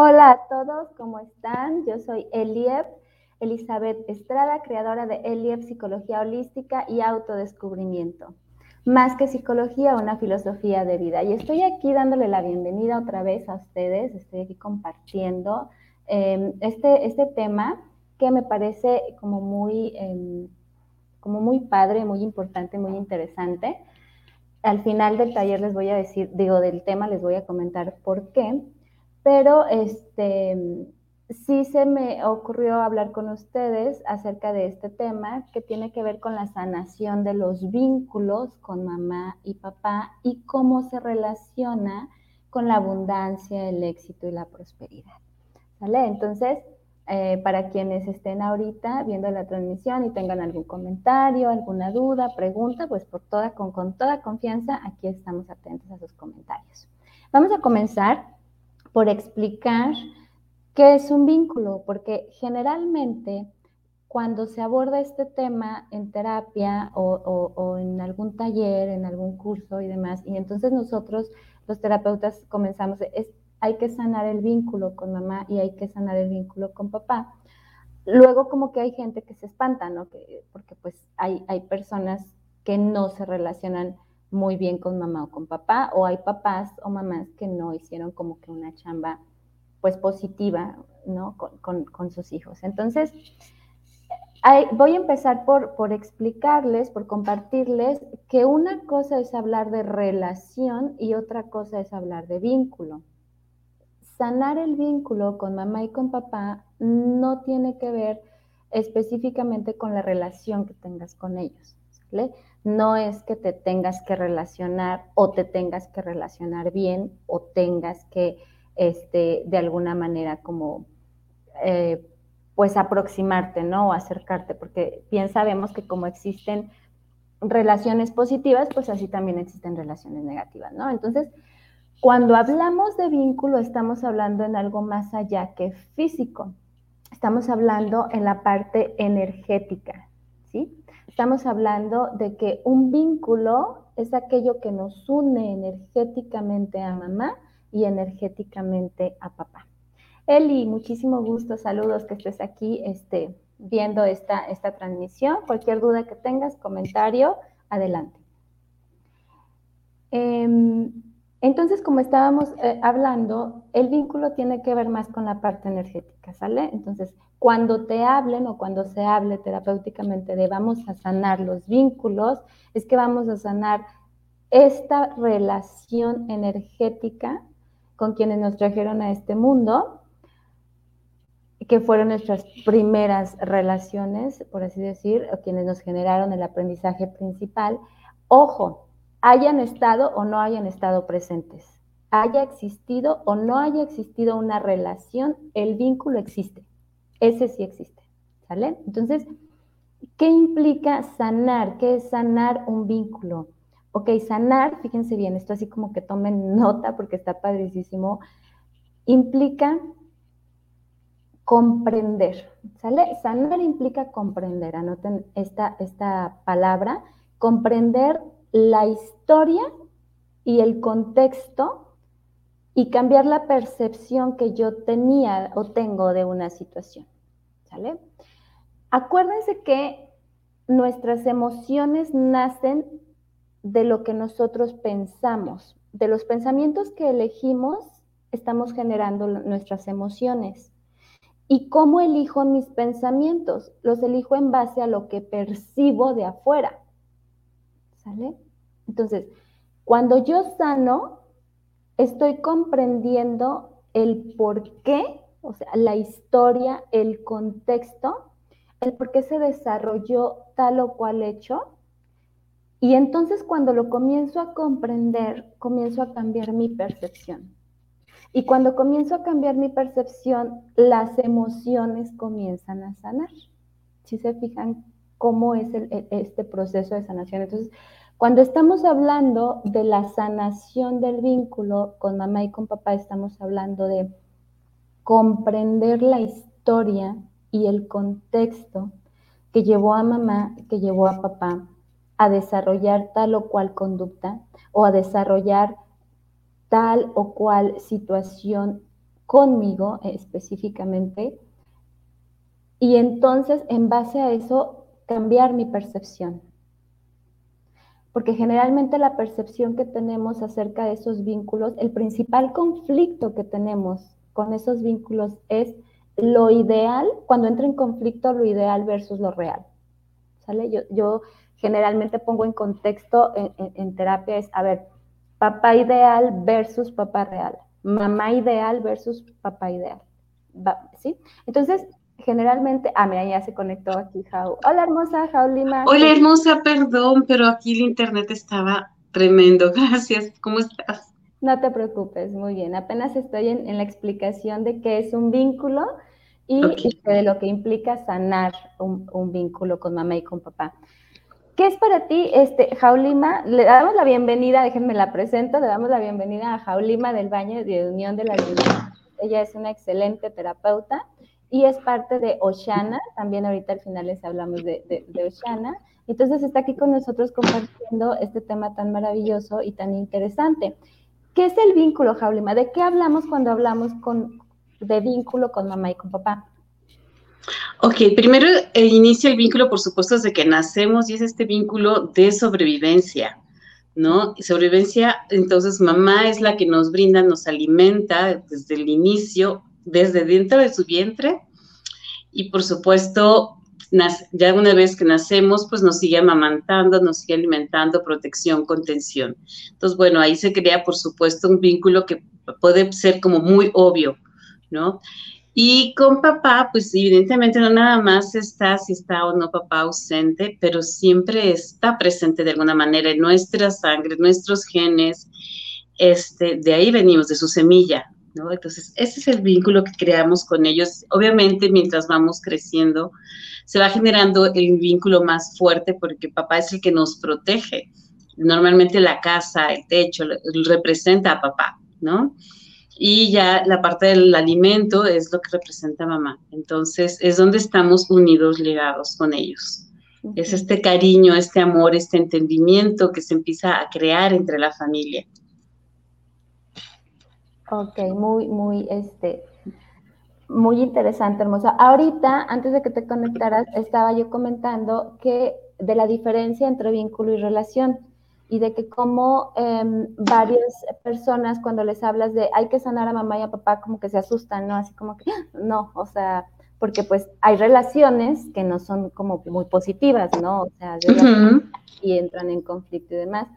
Hola a todos, ¿cómo están? Yo soy Eliep, Elizabeth Estrada, creadora de Eliep Psicología Holística y Autodescubrimiento. Más que psicología, una filosofía de vida. Y estoy aquí dándole la bienvenida otra vez a ustedes, estoy aquí compartiendo em, este, este tema que me parece como muy, em, como muy padre, muy importante, muy interesante. Al final del taller les voy a decir, digo, del tema les voy a comentar por qué pero este, sí se me ocurrió hablar con ustedes acerca de este tema que tiene que ver con la sanación de los vínculos con mamá y papá y cómo se relaciona con la abundancia, el éxito y la prosperidad. ¿Vale? Entonces, eh, para quienes estén ahorita viendo la transmisión y tengan algún comentario, alguna duda, pregunta, pues por toda, con, con toda confianza aquí estamos atentos a sus comentarios. Vamos a comenzar por explicar qué es un vínculo, porque generalmente cuando se aborda este tema en terapia o, en algún taller, en algún curso y demás, y entonces nosotros los terapeutas comenzamos, es, hay que sanar el vínculo con mamá y hay que sanar el vínculo con papá. Luego como que hay gente que se espanta, ¿no? Que, porque pues hay, hay personas que no se relacionan muy bien con mamá o con papá, o hay papás o mamás que no hicieron como que una chamba pues positiva, ¿no? Con, sus hijos. Entonces, voy a empezar por, por explicarles, por compartirles que una cosa es hablar de relación y otra cosa es hablar de vínculo. Sanar el vínculo con mamá y con papá no tiene que ver específicamente con la relación que tengas con ellos. No es que te tengas que relacionar o te tengas que relacionar bien o tengas que, este, de alguna manera, como, eh, pues aproximarte, ¿no? O acercarte, porque bien sabemos que como existen relaciones positivas, pues así también existen relaciones negativas, ¿no? Entonces, cuando hablamos de vínculo, estamos hablando en algo más allá que físico. Estamos hablando en la parte energética, Estamos hablando de que un vínculo es aquello que nos une energéticamente a mamá y energéticamente a papá. Eli, muchísimo gusto, saludos que estés aquí este, viendo esta, esta transmisión. Cualquier duda que tengas, comentario, adelante. Em, entonces, como estábamos eh, hablando, el vínculo tiene que ver más con la parte energética, ¿sale? Entonces, cuando te hablen o cuando se hable terapéuticamente de vamos a sanar los vínculos, es que vamos a sanar esta relación energética con quienes nos trajeron a este mundo, que fueron nuestras primeras relaciones, por así decir, o quienes nos generaron el aprendizaje principal. Ojo, hayan estado o no hayan estado presentes, haya existido o no haya existido una relación, el vínculo existe. Ese sí existe, ¿sale? Entonces, ¿qué implica sanar? ¿Qué es sanar un vínculo? Ok, sanar, fíjense bien, esto así como que tomen nota porque está padricísimo, implica comprender, ¿sale? Sanar implica comprender, anoten esta, esta palabra, comprender la historia y el contexto y cambiar la percepción que yo tenía o tengo de una situación. ¿Sale? Acuérdense que nuestras emociones nacen de lo que nosotros pensamos. De los pensamientos que elegimos, estamos generando nuestras emociones. ¿Y cómo elijo mis pensamientos? Los elijo en base a lo que percibo de afuera. ¿Sale? Entonces, cuando yo sano, estoy comprendiendo el por qué, o sea, la historia, el contexto, el por qué se desarrolló tal o cual hecho. Y entonces cuando lo comienzo a comprender, comienzo a cambiar mi percepción. Y cuando comienzo a cambiar mi percepción, las emociones comienzan a sanar. Si se fijan cómo es este proceso de sanación. Entonces, cuando estamos hablando de la sanación del vínculo con mamá y con papá, estamos hablando de comprender la historia y el contexto que llevó a mamá, que llevó a papá a desarrollar tal o cual conducta o a desarrollar tal o cual situación conmigo específicamente, y entonces en base a eso cambiar mi percepción. Porque generalmente la percepción que tenemos acerca de esos vínculos, el principal conflicto que tenemos con esos vínculos es lo ideal, cuando entra en conflicto lo ideal versus lo real. ¿Sale? Yo, yo generalmente pongo en contexto en, terapia es, a ver, papá ideal versus papá real, mamá ideal versus papá ideal. ¿Sí? Entonces, generalmente, ah, mira, ya se conectó aquí Jau. Hola hermosa, Jau Lima. Hola hermosa, perdón, pero aquí el internet estaba tremendo. Gracias, ¿cómo estás? No te preocupes, muy bien. Apenas estoy en, la explicación de qué es un vínculo y, de lo que implica sanar un, un, vínculo con mamá y con papá. ¿Qué es para ti, este, Jaulima? Le damos la bienvenida, déjenme la presento, le damos la bienvenida a Jaulima del Baño de Unión de la Vida. Ella es una excelente terapeuta y es parte de Oshana, también ahorita al final les hablamos de, de, Oshana. Entonces está aquí con nosotros compartiendo este tema tan maravilloso y tan interesante. ¿Qué es el vínculo, Jaulima? ¿De qué hablamos cuando hablamos con, de vínculo con mamá y con papá? Ok, primero el inicio el vínculo, por supuesto, desde que nacemos y es este vínculo de sobrevivencia, ¿no? Sobrevivencia, entonces mamá es la que nos brinda, nos alimenta desde el inicio desde dentro de su vientre y por supuesto, ya una vez que nacemos, pues nos sigue amamantando, nos sigue alimentando, protección, contención. Entonces, bueno, ahí se crea, por supuesto, un vínculo que puede ser como muy obvio, ¿no? Y con papá, pues evidentemente no nada más está si está o no papá ausente, pero siempre está presente de alguna manera en nuestra sangre, nuestros genes. Este, de ahí venimos, de su semilla, entonces, ese es el vínculo que creamos con ellos. Obviamente, mientras vamos creciendo, se va generando el vínculo más fuerte porque papá es el que nos protege. Normalmente la casa, el techo, representa a papá, ¿no? Y ya la parte del alimento es lo que representa a mamá. Entonces, es donde estamos unidos, ligados con ellos. Es este cariño, este amor, este entendimiento que se empieza a crear entre la familia. Ok, muy, muy, este, muy interesante, hermosa. Ahorita, antes de que te conectaras, estaba yo comentando que de la diferencia entre vínculo y relación y de que como em, varias personas cuando les hablas de hay que sanar a mamá y a papá como que se asustan, ¿no? Así como que no, o sea, porque pues hay relaciones que no son como muy positivas, ¿no? O sea, y entran en conflicto y demás.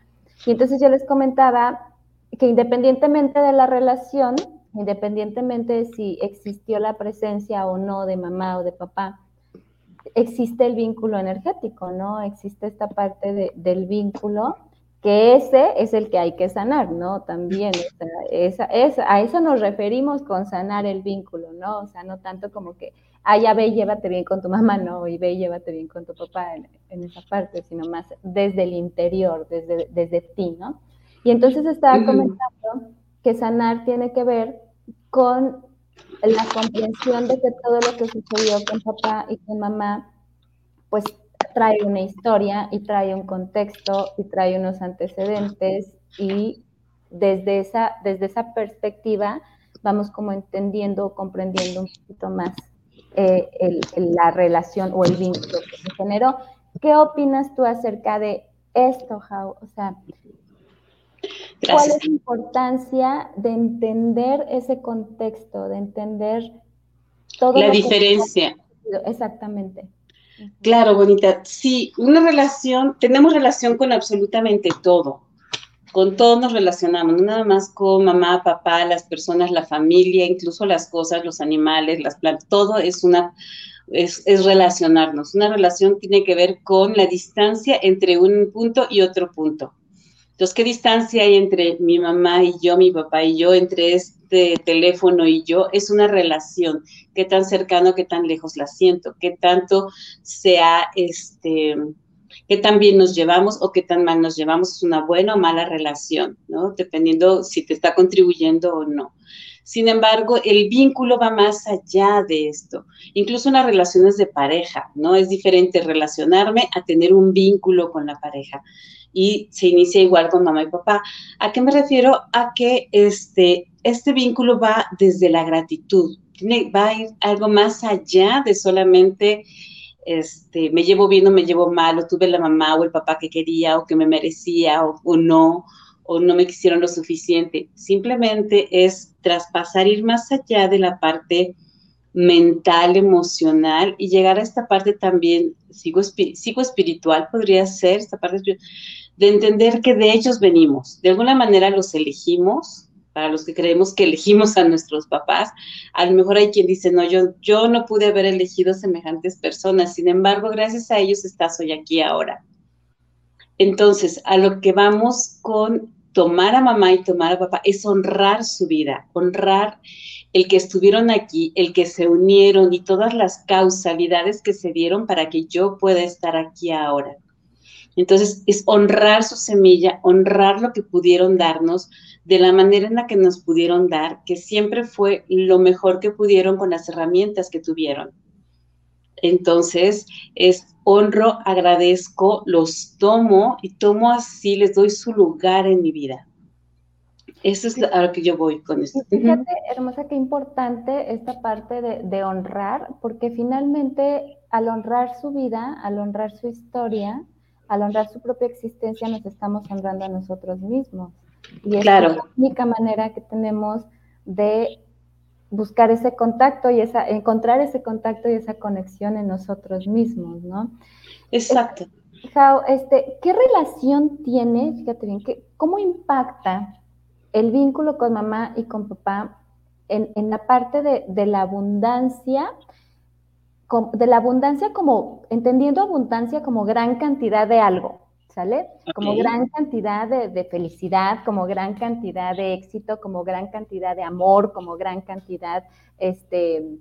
Y entonces yo les comentaba que independientemente de la relación, independientemente de si existió la presencia o no de mamá o de papá, existe el vínculo energético, ¿no? Existe esta parte del vínculo, que ese es el que hay que sanar, ¿no? También, esa, a eso nos referimos con sanar el vínculo, ¿no? O sea, no tanto como que, ah, ya ve y llévate bien con tu mamá, no, y ve y llévate bien con tu papá en, en esa parte, sino más desde el interior, desde, desde ti, ¿no? Y entonces estaba comentando que sanar tiene que ver con la comprensión de que todo lo que sucedió con papá y con mamá, pues trae una historia y trae un contexto y trae unos antecedentes y desde esa, desde esa perspectiva vamos como entendiendo o comprendiendo un poquito más eh, la relación o el vínculo que se generó. ¿Qué opinas tú acerca de esto, Jau? O sea, ¿Cuál es la importancia de entender ese contexto, de entender todo la diferencia? Exactamente. Claro, bonita. Sí, una relación, tenemos relación con absolutamente todo. Con todo nos relacionamos, no nada más con mamá, papá, las personas, la familia, incluso las cosas, los animales, las plantas, todo es una es, es, relacionarnos. Una relación tiene que ver con la distancia entre un punto y otro punto. Entonces, ¿qué distancia hay entre mi mamá y yo, mi papá y yo, entre este teléfono y yo? Es una relación. ¿Qué tan cercano, qué tan lejos la siento? ¿Qué tanto sea, este, qué tan bien nos llevamos o qué tan mal nos llevamos? Es una buena o mala relación, ¿no? Dependiendo si te está contribuyendo o no. Sin embargo, el vínculo va más allá de esto. Incluso en las relaciones de pareja, ¿no? Es diferente relacionarme a tener un vínculo con la pareja. Y se inicia igual con mamá y papá. ¿A qué me refiero? A que este, este vínculo va desde la gratitud. va a ir algo más allá de solamente este, me llevo bien o me llevo mal, o tuve la mamá o el papá que quería o que me merecía o no, o no me quisieron lo suficiente. Simplemente es traspasar, ir más allá de la parte mental, emocional y llegar a esta parte también sigo, espiritual, podría ser, esta parte de entender que de ellos venimos. De alguna manera los elegimos, para los que creemos que elegimos a nuestros papás. A lo mejor hay quien dice, no, yo, yo no pude haber elegido semejantes personas, sin embargo, gracias a ellos estás hoy aquí ahora. Entonces, a lo que vamos con tomar a mamá y tomar a papá es honrar su vida, honrar el que estuvieron aquí, el que se unieron y todas las causalidades que se dieron para que yo pueda estar aquí ahora. Entonces, es honrar su semilla, honrar lo que pudieron darnos de la manera en la que nos pudieron dar, que siempre fue lo mejor que pudieron con las herramientas que tuvieron. Entonces, es honro, agradezco, los tomo y tomo así, les doy su lugar en mi vida. Eso es a lo que yo voy con esto. Fíjate, hermosa, qué importante esta parte de, de, honrar, porque finalmente al honrar su vida, al honrar su historia, al honrar su propia existencia, nos estamos honrando a nosotros mismos. Y es la única manera que tenemos de buscar ese contacto y esa, encontrar ese contacto y esa conexión en nosotros mismos, ¿no? Exacto. este, ¿qué relación tiene, fíjate bien, que, cómo impacta el vínculo con mamá y con papá en, la parte de, de, la abundancia, de la abundancia como, entendiendo abundancia como gran cantidad de algo, ¿sale? Como gran cantidad de, felicidad, como gran cantidad de éxito, como gran cantidad de amor, como gran cantidad este,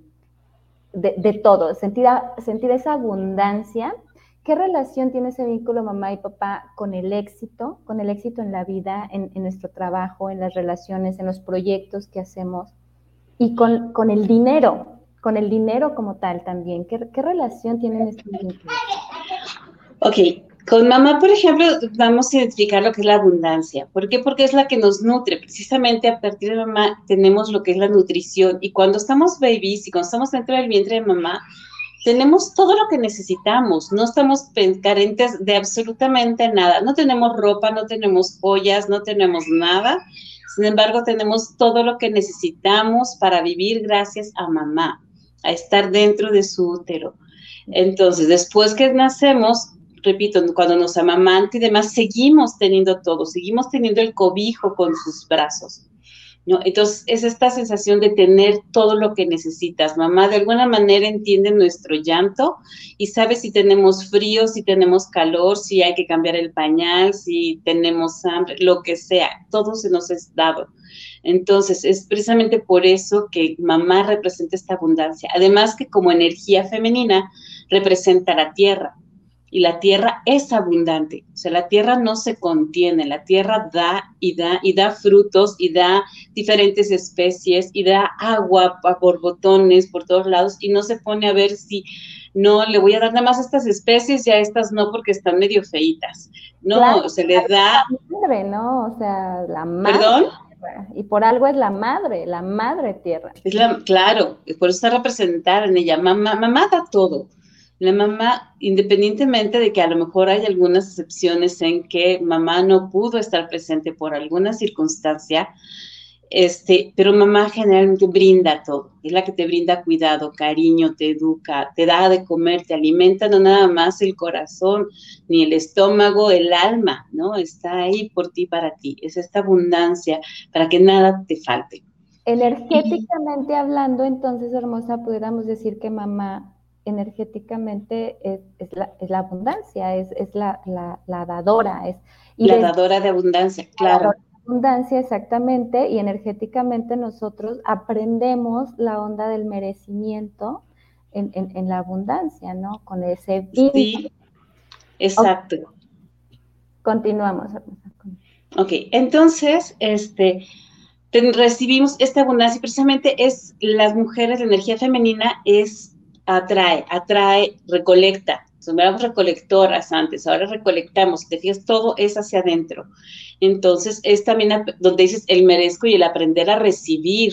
de, todo, sentir, sentir esa abundancia. ¿Qué relación tiene ese vínculo mamá y papá con el éxito, con el éxito en la vida, en, nuestro trabajo, en las relaciones, en los proyectos que hacemos y con, con el dinero, con el dinero como tal también? ¿Qué, qué relación tienen estos vínculos? Ok, con mamá, por ejemplo, vamos a identificar lo que es la abundancia. ¿Por qué? Porque es la que nos nutre. Precisamente a partir de mamá tenemos lo que es la nutrición. Y cuando estamos babies y cuando estamos dentro del vientre de mamá, tenemos todo lo que necesitamos. No estamos carentes de absolutamente nada. No tenemos ropa, no tenemos joyas, no tenemos nada. Sin embargo, tenemos todo lo que necesitamos para vivir gracias a mamá, a estar dentro de su útero. Entonces, después que nacemos, repito, cuando nos amamanta y demás, seguimos teniendo todo, seguimos teniendo el cobijo con sus brazos. ¿No? Entonces, es esta sensación de tener todo lo que necesitas. Mamá de alguna manera entiende nuestro llanto y sabe si tenemos frío, si tenemos calor, si hay que cambiar el pañal, si tenemos hambre, lo que sea, todo se nos es dado. Entonces, es precisamente por eso que mamá representa esta abundancia. Además que como energía femenina representa la tierra y la tierra es abundante. O sea, la tierra no se contiene, la tierra da y da y da frutos y da diferentes especies y da agua por botones por todos lados y no se pone a ver si no le voy a dar nada más a estas especies y a estas no porque están medio feitas. No, se le da. Madre, ¿no? O sea, la madre. ¿Perdón? Y por algo es la madre, la madre tierra. Es la, claro, por eso está representada en ella. Mamá, mamá da todo la mamá, independientemente de que a lo mejor hay algunas excepciones en que mamá no pudo estar presente por alguna circunstancia, este, pero mamá generalmente brinda todo, es la que te brinda cuidado, cariño, te educa, te da de comer, te alimenta no nada más el corazón, ni el estómago, el alma, ¿no? Está ahí por ti, para ti, es esta abundancia para que nada te falte. Energéticamente hablando, entonces, hermosa, pudiéramos decir que mamá energéticamente es, la, abundancia, es, la, dadora. Es, la dadora de abundancia, claro. abundancia, exactamente, y energéticamente nosotros aprendemos la onda del merecimiento en, la abundancia, ¿no? Con ese Sí, exacto. Continuamos. Ok, entonces, este, recibimos esta abundancia precisamente es las mujeres, la energía femenina es atrae, atrae, recolecta. Éramos recolectoras antes, ahora recolectamos, te fijas, todo es hacia adentro. Entonces, es también donde dices el merezco y el aprender a recibir,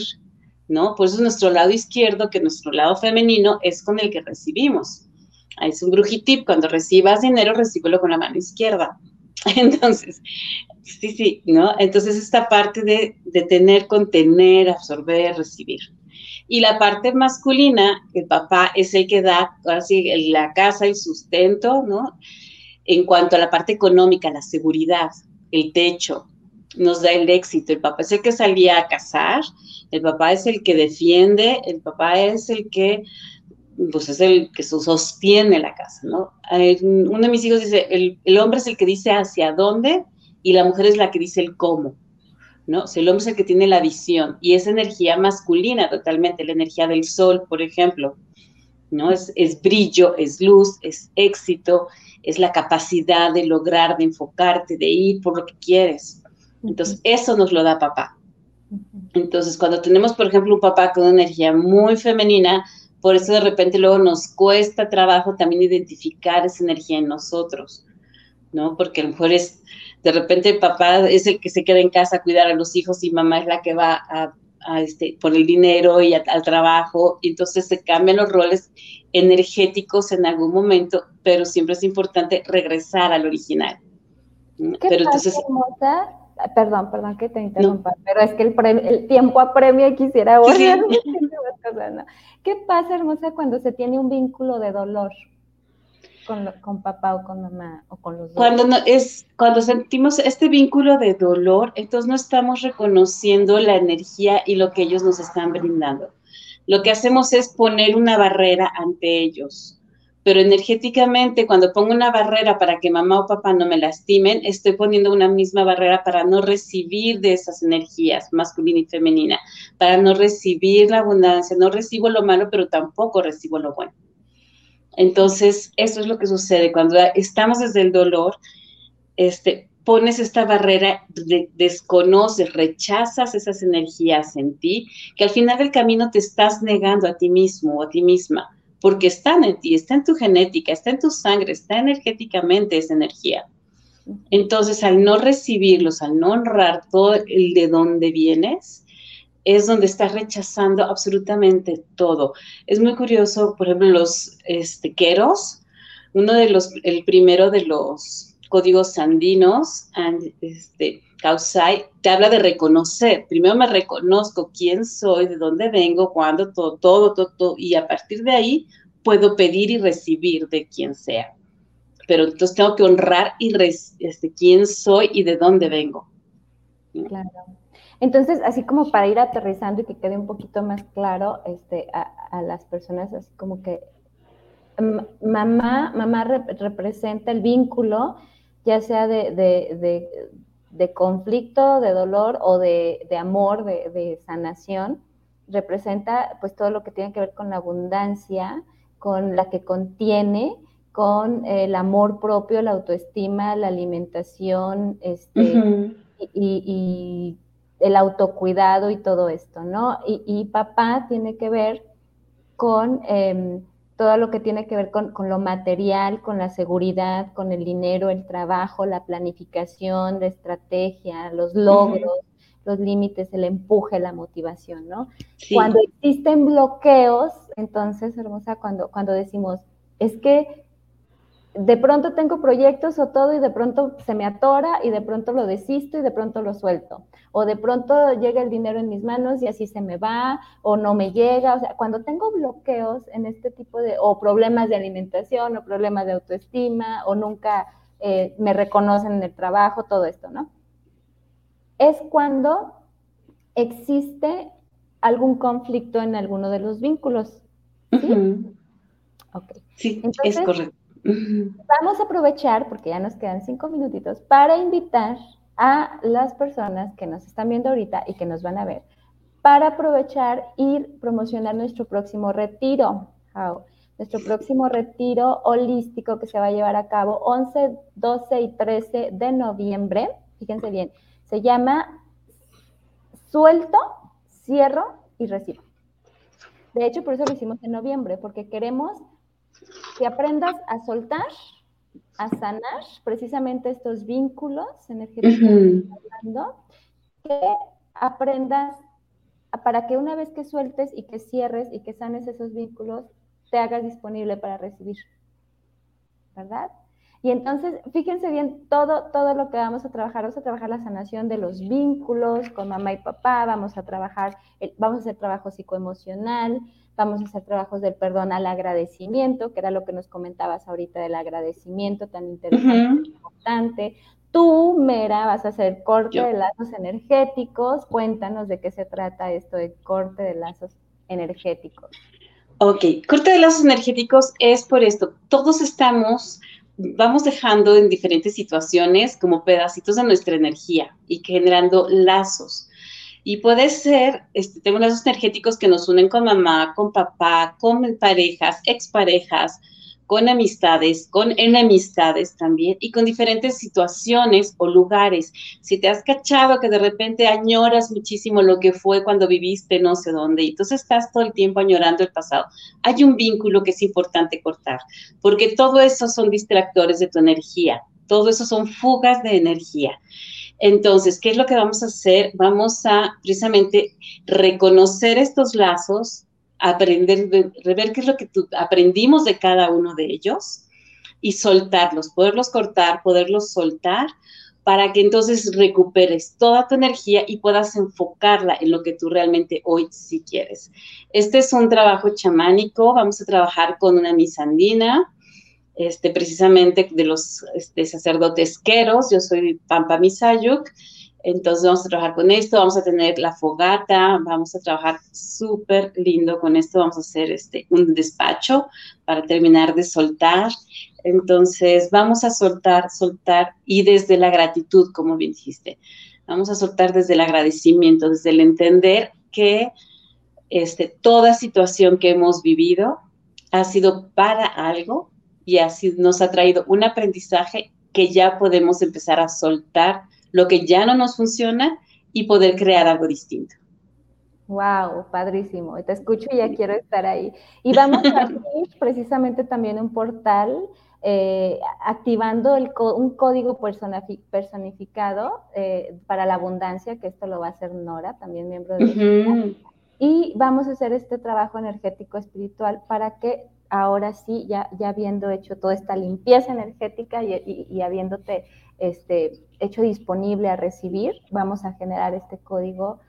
¿no? Por eso nuestro lado izquierdo, que nuestro lado femenino, es con el que recibimos. Es un brujitip, cuando recibas dinero, recíbelo con la mano izquierda. Entonces, sí, sí, ¿no? Entonces, esta parte de, de tener, contener, absorber, recibir. Y la parte masculina, el papá es el que da, así, la casa, el sustento, ¿no? En cuanto a la parte económica, la seguridad, el techo, nos da el éxito. El papá es el que salía a cazar, el papá es el que defiende, el papá es el que, pues es el que sostiene la casa, ¿no? Uno de mis hijos dice, el hombre es el que dice hacia dónde y la mujer es la que dice el cómo. ¿No? el hombre es el que tiene la visión y es energía masculina totalmente, la energía del sol, por ejemplo, ¿no? Es, es brillo, es luz, es éxito, es la capacidad de lograr, de enfocarte, de ir por lo que quieres. Entonces, eso nos lo da papá. Entonces, cuando tenemos, por ejemplo, un papá con una energía muy femenina, por eso de repente luego nos cuesta trabajo también identificar esa energía en nosotros, ¿no? Porque a lo mejor es, de repente papá es el que se queda en casa a cuidar a los hijos y mamá es la que va a, este, por el dinero y al trabajo, entonces se cambian los roles energéticos en algún momento, pero siempre es importante regresar al original. pero entonces... Hermosa? Perdón, perdón que te interrumpa, pero es que el, tiempo apremia y quisiera volver. ¿Qué pasa, hermosa, cuando se tiene un vínculo de dolor? Con, papá o con mamá o con los dos. Cuando, no, es, cuando sentimos este vínculo de dolor, entonces no estamos reconociendo la energía y lo que ellos nos están brindando. Lo que hacemos es poner una barrera ante ellos. Pero energéticamente, cuando pongo una barrera para que mamá o papá no me lastimen, estoy poniendo una misma barrera para no recibir de esas energías, masculina y femenina, para no recibir la abundancia. No recibo lo malo, pero tampoco recibo lo bueno. Entonces, eso es lo que sucede cuando estamos desde el dolor, este, pones esta barrera, desconoces, rechazas esas energías en ti, que al final del camino te estás negando a ti mismo o a ti misma, porque están en ti, está en tu genética, está en tu sangre, está energéticamente esa energía. Entonces, al no recibirlos, al no honrar todo el de dónde vienes, es donde estás rechazando absolutamente todo. Es muy curioso, por ejemplo, los este, queros, uno de los, el primero de los códigos andinos, este, Causai, te habla de reconocer. Primero me reconozco quién soy, de dónde vengo, cuándo, todo, todo, todo, todo, y a partir de ahí puedo pedir y recibir de quien sea. Pero entonces tengo que honrar y este, quién soy y de dónde vengo. Claro. Entonces, así como para ir aterrizando y que quede un poquito más claro este, a, las personas, así como que mamá, mamá representa el vínculo, ya sea de, conflicto, de dolor o de, amor, de, sanación, representa pues todo lo que tiene que ver con la abundancia, con la que contiene, con el amor propio, la autoestima, la alimentación, este, y el autocuidado y todo esto, ¿no? Y, papá tiene que ver con em, todo lo que tiene que ver con, lo material, con la seguridad, con el dinero, el trabajo, la planificación, la estrategia, los logros, los límites, el empuje, la motivación, ¿no? Cuando existen bloqueos, entonces, hermosa, cuando, cuando decimos, es que de pronto tengo proyectos o todo y de pronto se me atora y de pronto lo desisto y de pronto lo suelto. O de pronto llega el dinero en mis manos y así se me va o no me llega. O sea, cuando tengo bloqueos en este tipo de, o problemas de alimentación o problemas de autoestima o nunca eh, me reconocen en el trabajo, todo esto, ¿no? Es cuando existe algún conflicto en alguno de los vínculos. ¿Sí? Sí, es correcto. Vamos a aprovechar, porque ya nos quedan cinco minutitos, para invitar a las personas que nos están viendo ahorita y que nos van a ver, para aprovechar y promocionar nuestro próximo retiro. Nuestro próximo retiro holístico que se va a llevar a cabo 11, 12 y 13 de noviembre. Fíjense bien, se llama suelto, cierro y recibo. De hecho, por eso lo hicimos en noviembre, porque queremos que aprendas a soltar, a sanar precisamente estos vínculos energéticos que aprendas para que una vez que sueltes y que cierres y que sanes esos vínculos, te hagas disponible para recibir. ¿Verdad? Y entonces, fíjense bien todo, todo lo que vamos a trabajar. Vamos a trabajar la sanación de los vínculos con mamá y papá, vamos a trabajar, vamos a hacer trabajo psicoemocional, vamos a hacer trabajos del perdón al agradecimiento, que era lo que nos comentabas ahorita del agradecimiento tan interesante, importante. Tú, Mera, vas a hacer corte de lazos energéticos. Cuéntanos de qué se trata esto de corte de lazos energéticos. Ok, corte de lazos energéticos es por esto. Todos estamos vamos dejando en diferentes situaciones como pedacitos de nuestra energía y generando lazos. Y puede ser, este, tengo energéticos que nos unen con mamá, con papá, con parejas, exparejas, con amistades, con enemistades también y con diferentes situaciones o lugares. Si te has cachado que de repente añoras muchísimo lo que fue cuando viviste no sé dónde y entonces estás todo el tiempo añorando el pasado, hay un vínculo que es importante cortar, porque todo eso son distractores de tu energía, todo eso son fugas de energía. Entonces, ¿qué es lo que vamos a hacer? Vamos a precisamente reconocer estos lazos, aprender, ver qué es lo que aprendimos de cada uno de ellos y soltarlos, poderlos cortar, poderlos soltar para que entonces recuperes toda tu energía y puedas enfocarla en lo que tú realmente hoy sí quieres. Este es un trabajo chamánico, vamos a trabajar con una misandina, este, precisamente de los este, sacerdotes queros, yo soy Pampa Misayuk, entonces vamos a trabajar con esto, vamos a tener la fogata, vamos a trabajar súper lindo con esto, vamos a hacer este, un despacho para terminar de soltar. Entonces vamos a soltar, soltar y desde la gratitud, como bien dijiste, vamos a soltar desde el agradecimiento, desde el entender que este, toda situación que hemos vivido ha sido para algo y así nos ha traído un aprendizaje que ya podemos empezar a soltar lo que ya no nos funciona y poder crear algo distinto. Wow, padrísimo. Te escucho y ya quiero estar ahí. Y vamos a abrir precisamente también un portal eh, activando un código personificado eh, para la abundancia, que esto lo va a hacer Nora, también miembro de Y vamos a hacer este trabajo energético espiritual para que ahora sí, ya, ya habiendo hecho toda esta limpieza energética y habiéndote este, hecho disponible a recibir, vamos a generar este código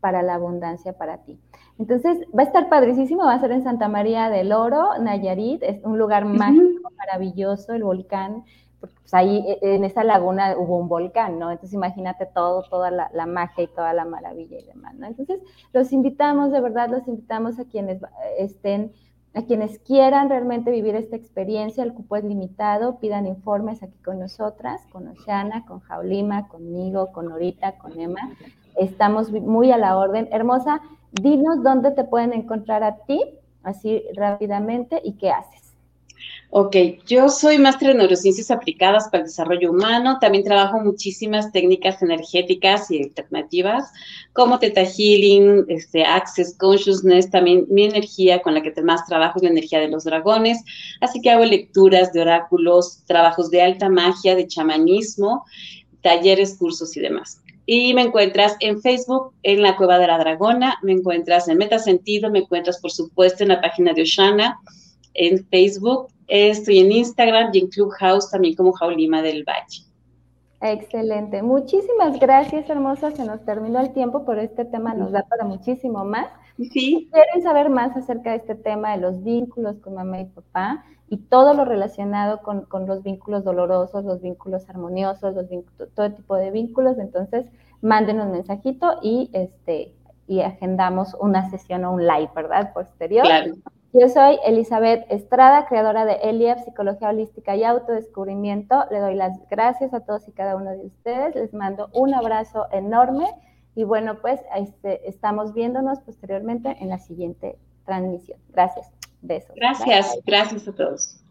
para la abundancia para ti. Entonces, va a estar padricísimo, va a ser en Santa María del Oro, Nayarit, es un lugar mágico, maravilloso, el volcán, porque pues, ahí e, en esa laguna hubo un volcán, ¿no? Entonces imagínate todo, toda la, la, magia y toda la maravilla y demás, ¿no? Entonces, los invitamos, de verdad, los invitamos a quienes estén a quienes quieran realmente vivir esta experiencia, el cupo es limitado, pidan informes aquí con nosotras, con Oceana, con Jaulima, conmigo, con Norita, con Emma. Estamos muy a la orden. Hermosa, dinos dónde te pueden encontrar a ti, así rápidamente, y qué haces. Ok, yo soy máster en neurociencias aplicadas para el desarrollo humano. También trabajo muchísimas técnicas energéticas y alternativas, como Theta Healing, este, Access Consciousness. También mi energía con la que más trabajo es la energía de los dragones. Así que hago lecturas de oráculos, trabajos de alta magia, de chamanismo, talleres, cursos y demás. Y me encuentras en Facebook, en la Cueva de la Dragona, me encuentras en Metasentido, me encuentras, por supuesto, en la página de Oshana, en Facebook Estoy en Instagram y en Clubhouse también como Jaulima del Valle. Excelente. Muchísimas gracias, hermosa. Se nos terminó el tiempo, pero este tema nos da para muchísimo más. Sí. Si quieren saber más acerca de este tema de los vínculos con mamá y papá y todo lo relacionado con, los vínculos dolorosos, los vínculos armoniosos, los todo tipo de vínculos, entonces manden un mensajito y este y agendamos una sesión o un live, ¿verdad? Posterior. Claro. Yo soy Elizabeth Estrada, creadora de ELIEF, Psicología Holística y Autodescubrimiento. Le doy las gracias a todos y cada uno de ustedes. Les mando un abrazo enorme y bueno, pues este, estamos viéndonos posteriormente en la siguiente transmisión. Gracias. Besos. Gracias, gracias a todos.